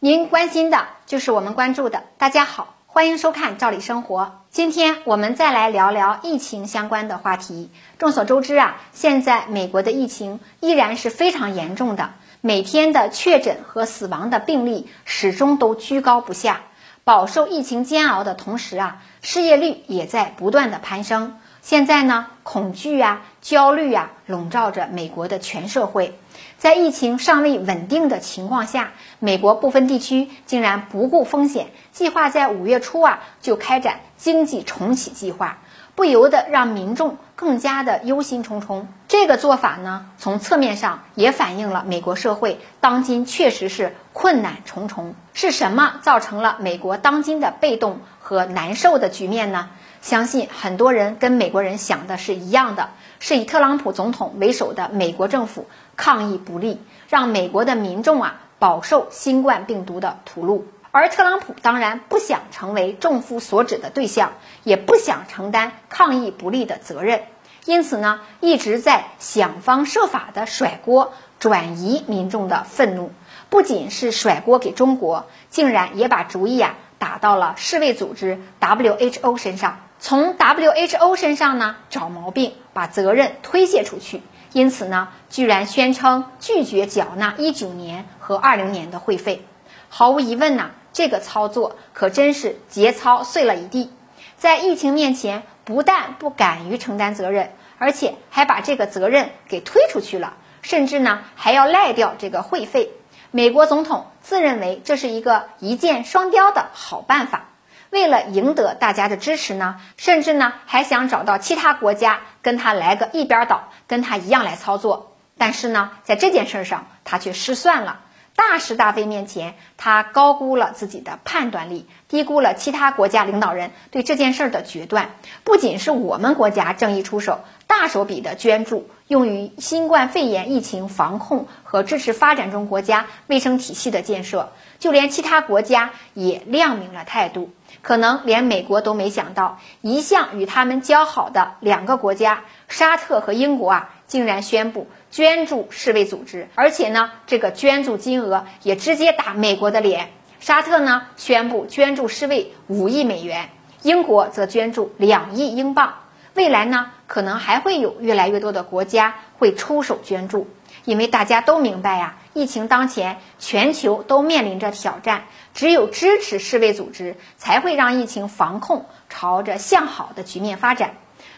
您关心的就是我们关注的。大家好，欢迎收看《赵理生活》。今天我们再来聊聊疫情相关的话题。众所周知啊，现在美国的疫情依然是非常严重的，每天的确诊和死亡的病例始终都居高不下。饱受疫情煎熬的同时啊，失业率也在不断的攀升。现在呢，恐惧啊、焦虑啊，笼罩着美国的全社会。在疫情尚未稳定的情况下，美国部分地区竟然不顾风险，计划在五月初啊就开展经济重启计划，不由得让民众更加的忧心忡忡。这个做法呢，从侧面上也反映了美国社会当今确实是困难重重。是什么造成了美国当今的被动和难受的局面呢？相信很多人跟美国人想的是一样的，是以特朗普总统为首的美国政府抗疫不力，让美国的民众啊饱受新冠病毒的屠戮。而特朗普当然不想成为众夫所指的对象，也不想承担抗疫不力的责任，因此呢，一直在想方设法的甩锅，转移民众的愤怒。不仅是甩锅给中国，竟然也把主意啊打到了世卫组织 WHO 身上。从 WHO 身上呢找毛病，把责任推卸出去，因此呢，居然宣称拒绝缴纳一九年和二零年的会费。毫无疑问呐，这个操作可真是节操碎了一地。在疫情面前，不但不敢于承担责任，而且还把这个责任给推出去了，甚至呢还要赖掉这个会费。美国总统自认为这是一个一箭双雕的好办法。为了赢得大家的支持呢，甚至呢还想找到其他国家跟他来个一边倒，跟他一样来操作。但是呢，在这件事上他却失算了。大是大非面前，他高估了自己的判断力，低估了其他国家领导人对这件事的决断。不仅是我们国家正义出手，大手笔的捐助用于新冠肺炎疫情防控和支持发展中国家卫生体系的建设，就连其他国家也亮明了态度。可能连美国都没想到，一向与他们交好的两个国家沙特和英国啊，竟然宣布捐助世卫组织，而且呢，这个捐助金额也直接打美国的脸。沙特呢宣布捐助世卫五亿美元，英国则捐助两亿英镑。未来呢，可能还会有越来越多的国家会出手捐助。因为大家都明白呀，疫情当前，全球都面临着挑战，只有支持世卫组织，才会让疫情防控朝着向好的局面发展。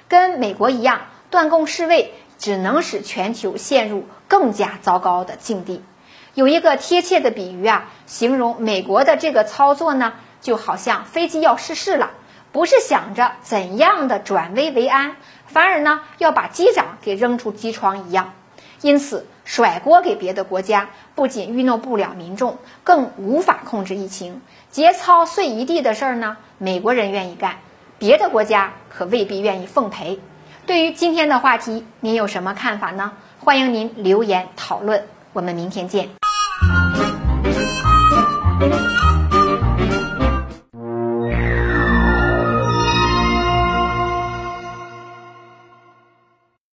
跟美国一样，断供世卫只能使全球陷入更加糟糕的境地。有一个贴切的比喻啊，形容美国的这个操作呢，就好像飞机要失事了，不是想着怎样的转危为安，反而呢要把机长给扔出机窗一样。因此，甩锅给别的国家，不仅愚弄不了民众，更无法控制疫情。节操碎一地的事儿呢，美国人愿意干，别的国家可未必愿意奉陪。对于今天的话题，您有什么看法呢？欢迎您留言讨论。我们明天见。